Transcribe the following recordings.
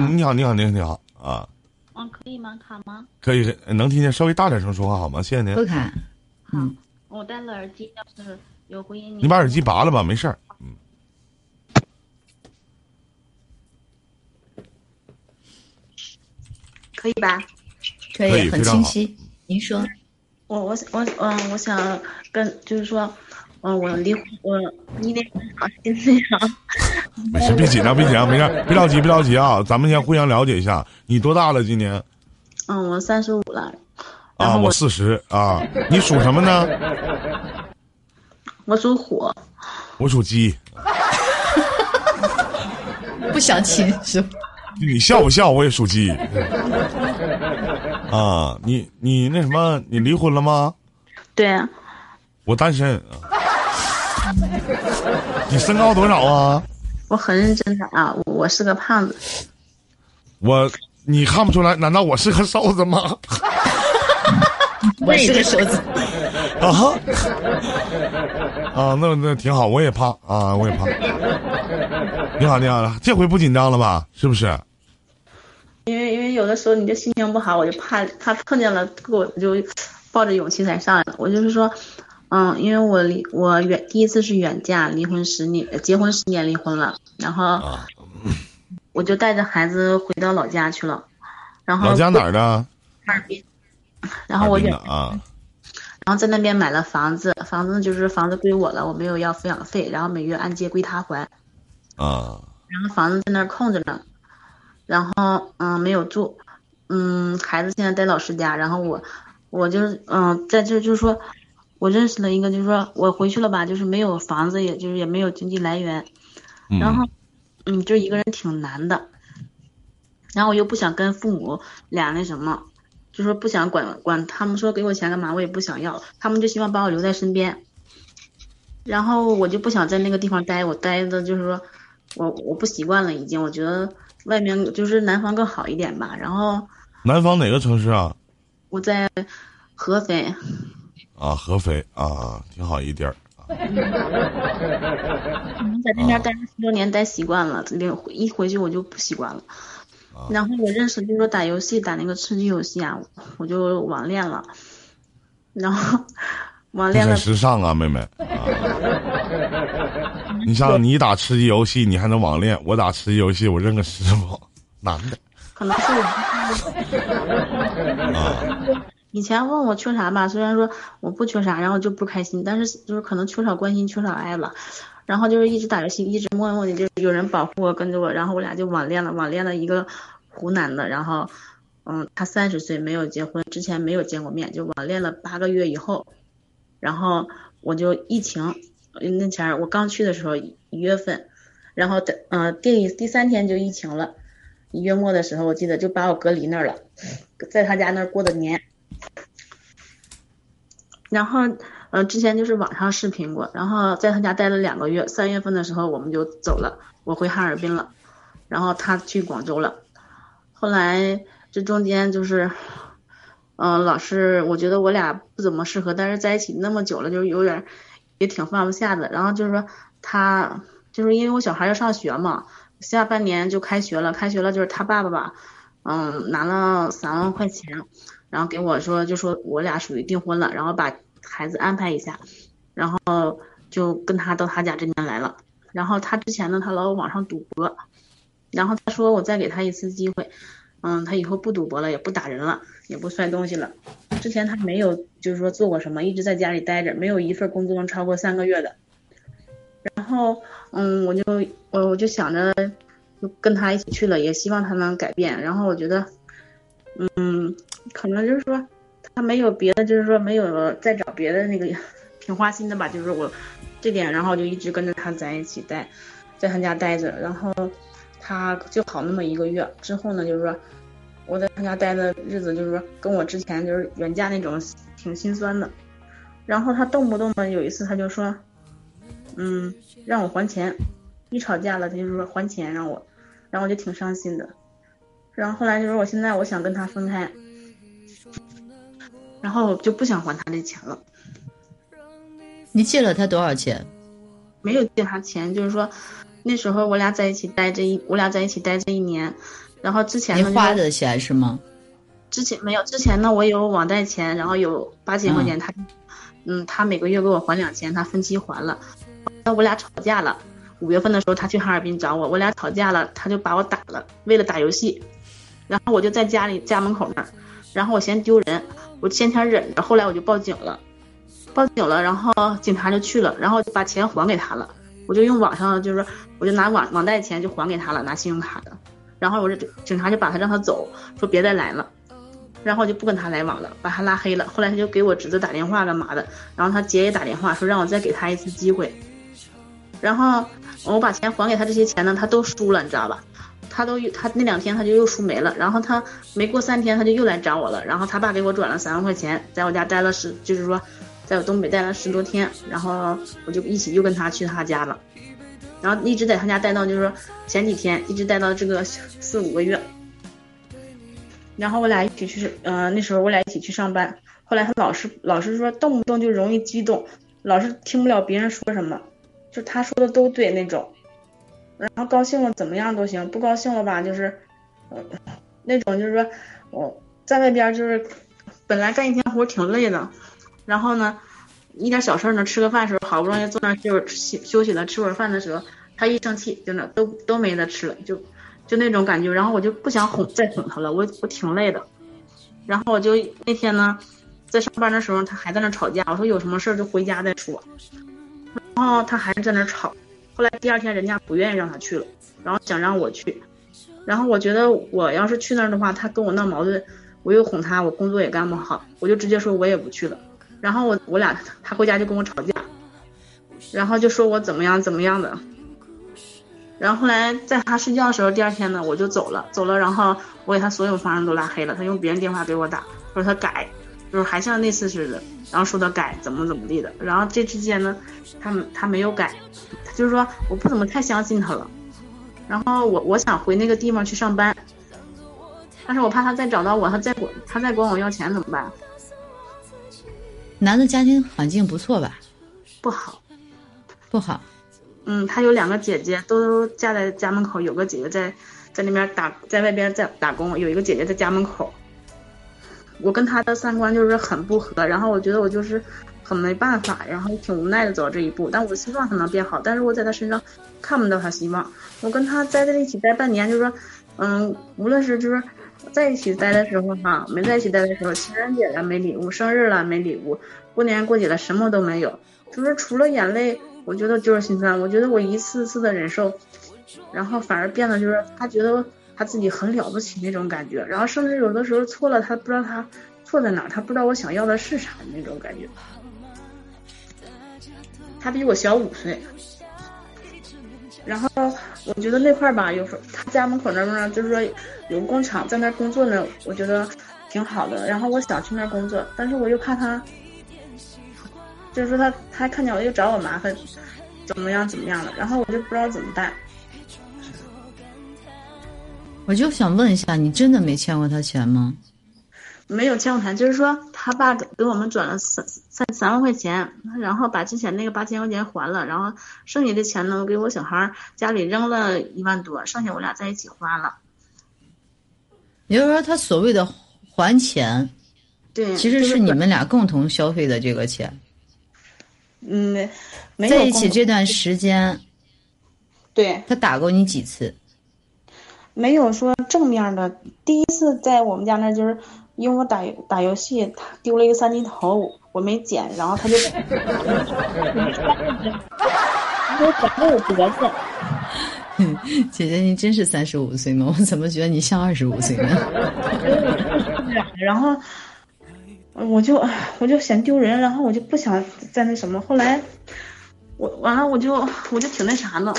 好，你好，你好，你好，你好啊！嗯，可以吗？卡吗？可以，能听见，稍微大点声说话好吗？谢谢您。不卡。好，我戴了耳机，要是有回音，你把耳机拔了吧，没事儿。嗯，可以吧？可以，很清晰。您说，我我我嗯，我想跟就是说，嗯，我离我你得好心这样。没事，别紧张，别紧张，没事，别着急，别着急啊！咱们先互相了解一下，你多大了？今年？嗯，我三十五了。啊，我四十啊。你属什么呢？我属虎。我属鸡。不相亲是？你笑不笑？我也属鸡。啊，你你那什么？你离婚了吗？对。我单身。你身高多少啊？我很认真的啊，我是个胖子。我你看不出来？难道我是个瘦子吗？我是个瘦子。啊哈。啊，那那挺好，我也胖啊，我也胖。你好，你好，这回不紧张了吧？是不是？因为因为有的时候你就心情不好，我就怕他碰见了，我就抱着勇气才上来的。我就是说。嗯，因为我离我远第一次是远嫁，离婚十年，结婚十年离婚了，然后我就带着孩子回到老家去了，然后老家哪儿的？哈尔滨。然后我远啊，然后在那边买了房子，房子就是房子归我了，我没有要抚养费，然后每月按揭归他还。啊。然后房子在那儿空着呢，然后嗯没有住，嗯孩子现在在老师家，然后我我就是嗯在这就是说。我认识了一个，就是说我回去了吧，就是没有房子，也就是也没有经济来源，然后，嗯，就一个人挺难的，然后我又不想跟父母俩那什么，就说不想管管他们说给我钱干嘛，我也不想要，他们就希望把我留在身边，然后我就不想在那个地方待，我待的就是说我我不习惯了，已经，我觉得外面就是南方更好一点吧，然后，南方哪个城市啊？我在合肥。啊，合肥啊，挺好一地儿。可能在那边待了十多年，待习惯了，一回去我就不习惯了。然后我认识，就是说打游戏，打那个吃鸡游戏啊，我就网恋了。然后网恋了。很时尚啊，妹妹。啊你像你打吃鸡游戏，你还能网恋？我打吃鸡游戏，我认个师傅，男的。可能是我。啊。以前问我缺啥吧，虽然说我不缺啥，然后就不开心，但是就是可能缺少关心，缺少爱吧。然后就是一直打游戏，一直默默的就是有人保护我，跟着我，然后我俩就网恋了，网恋了一个湖南的，然后，嗯，他三十岁没有结婚，之前没有见过面，就网恋了八个月以后，然后我就疫情那前儿我刚去的时候一月份，然后的嗯第第三天就疫情了，一月末的时候我记得就把我隔离那儿了，在他家那儿过的年。然后，呃，之前就是网上视频过，然后在他家待了两个月。三月份的时候我们就走了，我回哈尔滨了，然后他去广州了。后来这中间就是，嗯，老是我觉得我俩不怎么适合，但是在一起那么久了，就是有点也挺放不下的。然后就是说他就是因为我小孩要上学嘛，下半年就开学了，开学了就是他爸爸吧，嗯，拿了三万块钱。然后给我说，就说我俩属于订婚了，然后把孩子安排一下，然后就跟他到他家这边来了。然后他之前呢，他老网上赌博，然后他说我再给他一次机会，嗯，他以后不赌博了，也不打人了，也不摔东西了。之前他没有就是说做过什么，一直在家里待着，没有一份工作能超过三个月的。然后，嗯，我就我我就想着就跟他一起去了，也希望他能改变。然后我觉得，嗯。可能就是说，他没有别的，就是说没有再找别的那个 挺花心的吧。就是我这点，然后就一直跟着他在一起待，在他家待着。然后他就好那么一个月之后呢，就是说我在他家待的日子，就是说跟我之前就是远嫁那种挺心酸的。然后他动不动的有一次他就说，嗯，让我还钱，一吵架了他就说还钱让我，然后我就挺伤心的。然后后来就是我现在我想跟他分开。然后就不想还他那钱了。你借了他多少钱？没有借他钱，就是说那时候我俩在一起待这一，我俩在一起待这一年，然后之前你呢，就是花的钱是吗？之前没有，之前呢我有网贷钱，然后有八千块钱，他，嗯，他每个月给我还两千，他分期还了。那我俩吵架了，五月份的时候他去哈尔滨找我，我俩吵架了，他就把我打了，为了打游戏，然后我就在家里家门口那儿，然后我嫌丢人，我先前忍着，后来我就报警了，报警了，然后警察就去了，然后就把钱还给他了，我就用网上就是我就拿网网贷钱就还给他了，拿信用卡的，然后我这警察就把他让他走，说别再来了。然后我就不跟他来往了，把他拉黑了。后来他就给我侄子打电话干嘛的，然后他姐也打电话说让我再给他一次机会。然后我把钱还给他这些钱呢，他都输了，你知道吧？他都他那两天他就又输没了，然后他没过三天他就又来找我了，然后他爸给我转了三万块钱，在我家待了十，就是说在我东北待了十多天，然后我就一起又跟他去他家了，然后一直在他家待到就是说前几天，一直待到这个四五个月。然后我俩一起去，呃，那时候我俩一起去上班。后来他老是老是说动不动就容易激动，老是听不了别人说什么，就他说的都对那种。然后高兴了怎么样都行，不高兴了吧就是，呃，那种就是说我在外边就是本来干一天活挺累的，然后呢一点小事呢吃个饭的时候好不容易坐那就是休休息了吃会儿饭的时候，他一生气就那都都没得吃了就。就那种感觉，然后我就不想哄再哄他了，我我挺累的，然后我就那天呢，在上班的时候，他还在那吵架，我说有什么事儿就回家再说，然后他还在那吵，后来第二天人家不愿意让他去了，然后想让我去，然后我觉得我要是去那儿的话，他跟我闹矛盾，我又哄他，我工作也干不好，我就直接说我也不去了，然后我我俩他回家就跟我吵架，然后就说我怎么样怎么样的。然后后来在他睡觉的时候，第二天呢，我就走了，走了，然后我给他所有房人都拉黑了，他用别人电话给我打，说他改，就是还像那次似的，然后说他改怎么怎么地的，然后这之间呢，他他没有改，他就是说我不怎么太相信他了，然后我我想回那个地方去上班，但是我怕他再找到我，他再管他再管我要钱怎么办？男的家庭环境不错吧？不好，不好。嗯，他有两个姐姐，都嫁在家门口。有个姐姐在，在那边打，在外边在打工。有一个姐姐在家门口。我跟他的三观就是很不合，然后我觉得我就是很没办法，然后挺无奈的走到这一步。但我希望他能变好，但是我在他身上看不到他希望。我跟他待在一起待半年，就是说，嗯，无论是就是在一起待的时候哈，没在一起待的时候，情人节了没礼物，生日了没礼物，过年过节了什么都没有，就是除了眼泪。我觉得就是心酸，我觉得我一次次的忍受，然后反而变得就是他觉得他自己很了不起那种感觉，然后甚至有的时候错了，他不知道他错在哪，他不知道我想要的是啥那种感觉。他比我小五岁，然后我觉得那块儿吧，有时候他家门口那儿就是说有工厂在那工作呢，我觉得挺好的，然后我想去那工作，但是我又怕他。就是说他他看见我又找我麻烦，怎么样怎么样的，然后我就不知道怎么办。我就想问一下，你真的没欠过他钱吗？没有欠过钱，就是说他爸给给我们转了三三三万块钱，然后把之前那个八千块钱还了，然后剩下的钱呢，给我小孩家里扔了一万多，剩下我俩在一起花了。也就是说，他所谓的还钱，对，其实是你们俩共同消费的这个钱。嗯，没在一起这段时间，对他打过你几次？没有说正面的。第一次在我们家那，就是因为我打打游戏，他丢了一个三级头，我没捡，然后他就，我长得有德子。姐姐，你真是三十五岁吗？我怎么觉得你像二十五岁呢？然后。我就我就嫌丢人，然后我就不想再那什么。后来我完了，我就我就挺那啥的。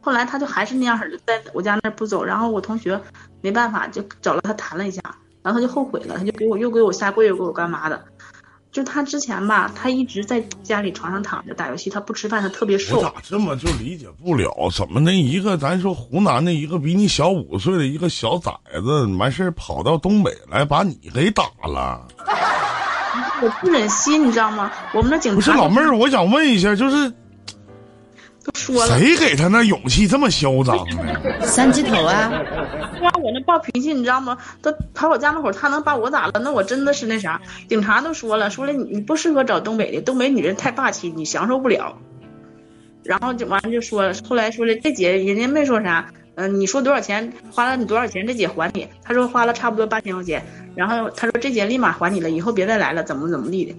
后来他就还是那样式的，在我家那不走。然后我同学没办法，就找了他谈了一下，然后他就后悔了，他就给我又给我下跪，又给我干嘛的。就他之前吧，他一直在家里床上躺着打游戏，他不吃饭，他特别瘦。我咋这么就理解不了？怎么那一个咱说湖南的一个比你小五岁的一个小崽子，完事跑到东北来把你给打了？我不忍心，你知道吗？我们那警察不是老妹儿，我想问一下，就是都说了。谁给他那勇气这么嚣张呢？三级头啊！让我那暴脾气，你知道吗？他跑我家门口，他能把我咋了？那我真的是那啥，警察都说了，说了你你不适合找东北的，东北女人太霸气，你享受不了。然后就完了就说了，后来说了，这姐人家没说啥，嗯、你说多少钱，花了你多少钱，这姐还你。他说花了差不多八千块钱，然后他说这姐立马还你了，以后别再来了，怎么怎么地的。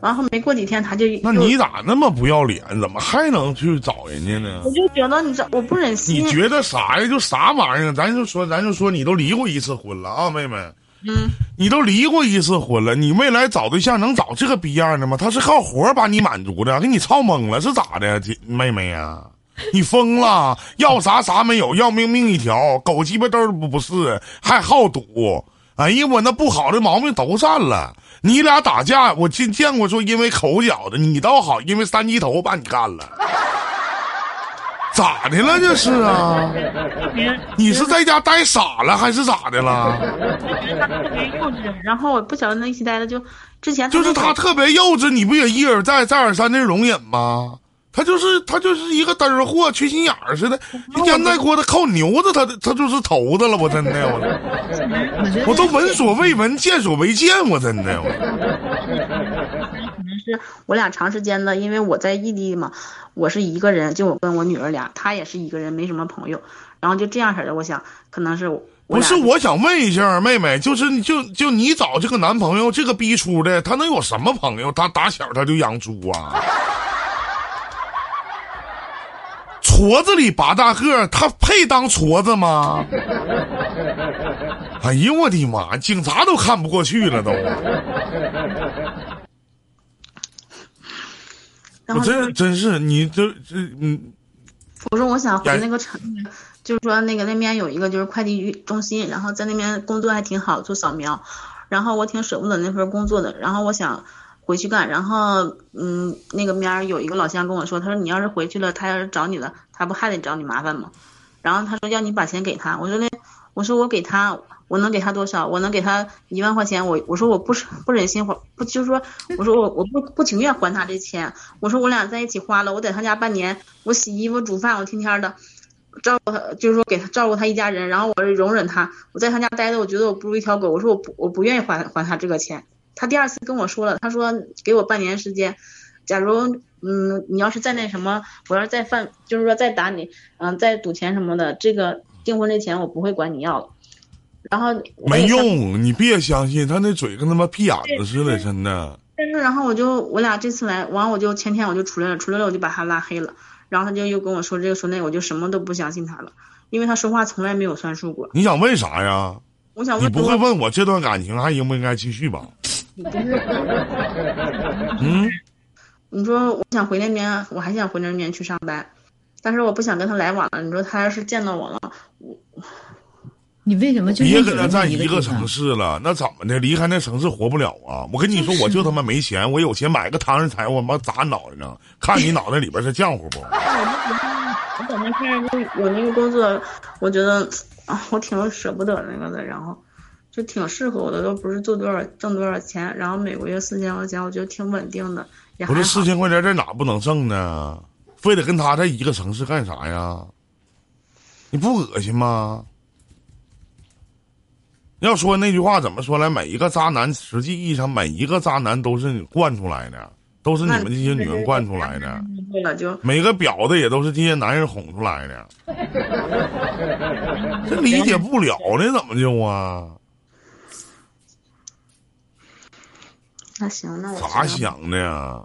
然后没过几天他就那你咋那么不要脸？怎么还能去找人家呢我？就觉得你这我不忍心你，觉得啥呀？就啥玩意儿？咱就说，咱就说，你都离过一次婚了啊，妹妹。嗯，你都离过一次婚了，你未来找对象能找这个逼样的吗？他是靠活把你满足的，给你操懵了是咋的，姐妹妹呀、你疯了？要啥啥没有，要命命一条，狗鸡巴都不不是，还好赌。哎呀，我那不好的毛病都占了。你俩打架，我见见过说因为口角的，你倒好，因为三级头把你干了。咋的了这是啊？你是在家待傻了还是咋的了？他特别幼稚，然后我不晓得那一起待的就之前就是他特别幼稚，你不也一而再、再而三的容忍吗？他就是他就是一个嘚儿货，缺心眼儿似的，一烟袋锅他靠牛子，他他就是头子了，我真的，我我都闻所未闻，见所未见，我真的，我 可能是我俩长时间的，因为我在异地嘛，我是一个人，就我跟我女儿俩，她也是一个人，没什么朋友，然后就这样式的，我想可能是我不是，我想问一下妹妹，就是就就你找这个男朋友，这个逼出的，他能有什么朋友？他打小他就养猪啊？矬子里拔大个儿，他配当矬子吗？哎呦我的妈！警察都看不过去了都。我真真是你这这嗯，我说我想回那个城，就是说那个那边有一个就是快递中心，然后在那边工作还挺好，做扫描，然后我挺舍不得那份工作的，然后我想回去干，然后嗯，那个面儿有一个老乡跟我说，他说你要是回去了，他要是找你了，他不还得找你麻烦吗？然后他说要你把钱给他，我说那我说我给他，我能给他多少？我能给他一万块钱，我我说我不是不忍心还，不就是说我说我我不不情愿还他这钱，我说我俩在一起花了，我在他家半年，我洗衣服煮饭，我天天的。照顾他，就是说给他照顾他一家人，然后我容忍他，我在他家待着，我觉得我不如一条狗。我说我不，我不愿意还还他这个钱。他第二次跟我说了，他说给我半年时间，假如嗯你要是再那什么，我要是再犯，就是说再打你，嗯再赌钱什么的，这个订婚这钱我不会管你要了。然后没用，你别相信他那嘴跟他妈屁眼子似的，真的。但是然后我就我俩这次来，完我就前天我就出来了，出来了我就把他拉黑了，然后他就又跟我说这个说那个，我就什么都不相信他了，因为他说话从来没有算数过。你想问啥呀？我想问你不会问我这段感情还应不应该继续吧？不是，嗯，你说我想回那边，我还想回那边去上班，但是我不想跟他来往了。你说他要是见到我了，我你为什么就别跟他在一个城市了，那怎么的？离开那城市活不了啊！我跟你说，我就他妈没钱，我有钱买个唐人菜，我妈砸脑袋上，看你脑袋里边是浆糊不？我在那片儿就我那个工作，我觉得啊，我挺舍不得那个的，然后就挺适合我的，都不是做多少挣多少钱，然后每个月四千块钱，我觉得挺稳定的，不是四。千块钱在哪不能挣呢？非得跟他在一个城市干啥呀？你不恶心吗？要说那句话怎么说来？每一个渣男，实际意义上每一个渣男都是你惯出来的，都是你们这些女人惯出来的。对了，就每个婊子也都是这些男人哄出来的，这理解不了呢，怎么就啊？那行，那我咋想的呀？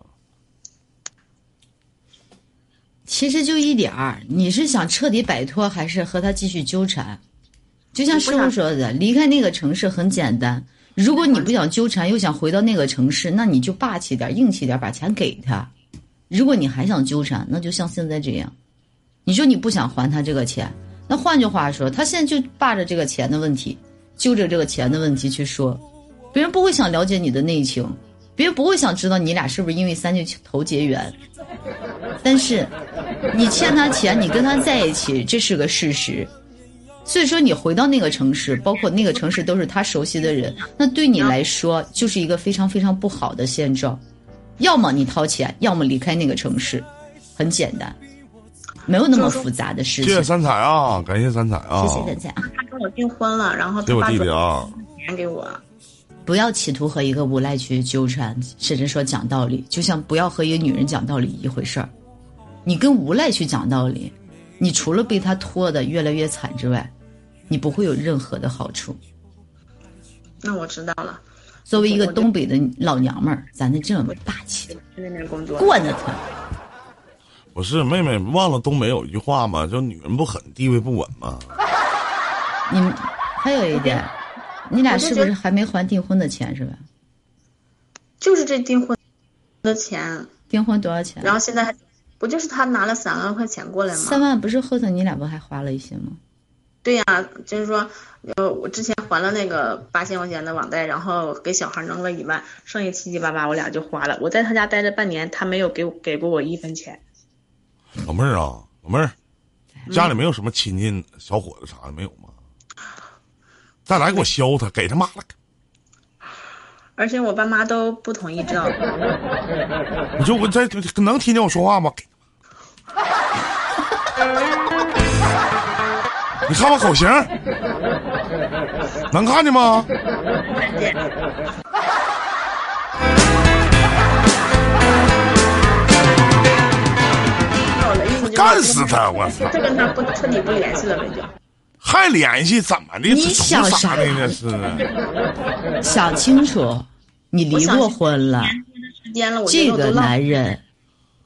其实就一点儿，你是想彻底摆脱，还是和他继续纠缠？就像师傅说的，离开那个城市很简单。如果你不想纠缠，又想回到那个城市，那你就霸气点、硬气点，把钱给他。如果你还想纠缠，那就像现在这样。你说你不想还他这个钱，那换句话说，他现在就霸着这个钱的问题，揪着这个钱的问题去说，别人不会想了解你的内情，别人不会想知道你俩是不是因为三巨头结缘。但是，你欠他钱，你跟他在一起，这是个事实。所以说，你回到那个城市，包括那个城市都是他熟悉的人，那对你来说就是一个非常非常不好的现状。要么你掏钱，要么离开那个城市，很简单。没有那么复杂的事情。谢谢三彩啊，感谢三彩啊，谢谢大家。他跟我订婚了，然后给我弟弟啊，钱给我。不要企图和一个无赖去纠缠，甚至说讲道理，就像不要和一个女人讲道理一回事儿。你跟无赖去讲道理，你除了被他拖得越来越惨之外，你不会有任何的好处。那我知道了，作为一个东北的老娘们儿，咱得这么霸气，去那边工作。惯着他。不是妹妹忘了东北有一句话吗？叫女人不狠，地位不稳吗？你们还有一点，你俩是不是还没还订婚的钱是吧？就是这订婚的钱，订婚多少钱？然后现在还不就是他拿了三万块钱过来吗？三万不是后头你俩不还花了一些吗？对呀、就是说，呃，我之前还了那个八千块钱的网贷，然后给小孩扔了一万，剩下七七八八我俩就花了。我在他家待了半年，他没有给我给过我一分钱。老妹儿啊，老妹儿，家里没有什么亲戚小伙子啥的没有吗？再来给我削他，给他妈了！而且我爸妈都不同意这样。你就我这能听见我说话吗？给你看我口型，能看见吗？干死他！我操！就跟他不彻底不联系了呗，就。还联系怎么的？你想啥啥呢？这是想清楚，你离过婚了，这个男人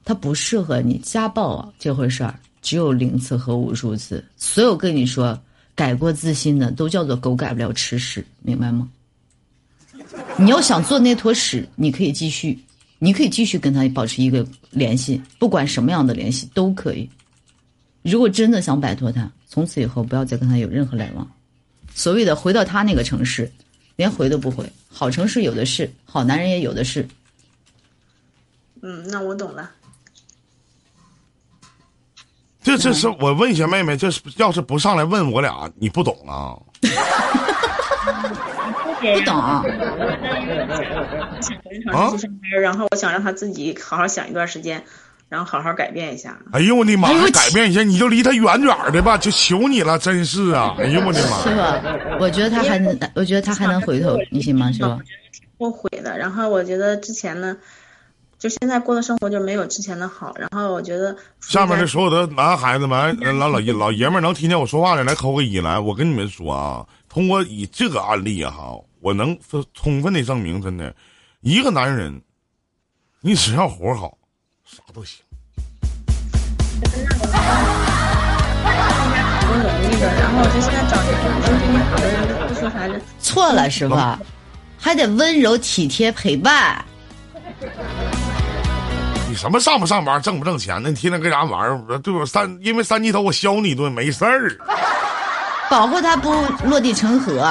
他不适合你。家暴啊这回事儿，只有零次和无数次。所有跟你说改过自新的，都叫做狗改不了吃屎，明白吗？你要想做那坨屎，你可以继续，你可以继续跟他保持一个联系，不管什么样的联系都可以。如果真的想摆脱他，从此以后不要再跟他有任何来往。所谓的回到他那个城市，连回都不回。好城市有的是，好男人也有的是。嗯，那我懂了。这这是我问一下妹妹，这是要是不上来问我俩，你不懂啊？不懂，想回城市去上班，然后我想让他自己好好想一段时间，然后好好改变一下。哎呦我的妈！哎改变一下，你就离他远远的吧，就求你了，真是啊！哎呦我的师妈！傅，我觉得他还能，我觉得他还能回头，你信吗，师傅？后悔的。然后我觉得之前呢，就现在过的生活就没有之前的好。然后我觉得下面的所有的男孩子们、呃老老爷老爷们儿能听见我说话的，来扣个一来。我跟你们说啊，通过以这个案例啊哈，我能分充分的证明，真的，一个男人，你只要活好，啥都行。然后我就现在找一个心对你好的人，不说啥人。错了，是吧，还得温柔体贴陪伴。你什么上不上班，挣不挣钱呢？你天天跟啥玩意儿？对吧？三因为三级头我削你一顿没事儿。保护他不落地成盒。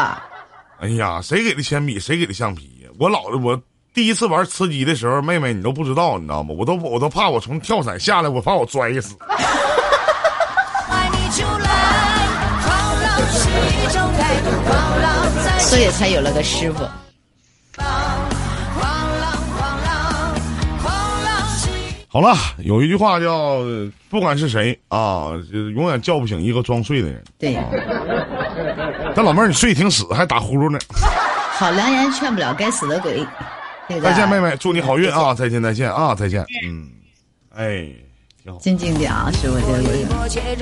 哎呀，谁给的铅笔，谁给的橡皮呀？我老的我第一次玩吃鸡的时候，妹妹你都不知道，你知道吗？我都我都怕我从跳伞下来，我怕我摔死。所以才有了个师傅。好了，有一句话叫“不管是谁啊，就是永远叫不醒一个装睡的人对，”。但老妹儿，你睡挺死，还打呼噜呢。好良言劝不了该死的鬼。这个再见，妹妹，祝你好运啊！再见，再见啊！再见。嗯，哎，挺好。静静点啊，师傅这个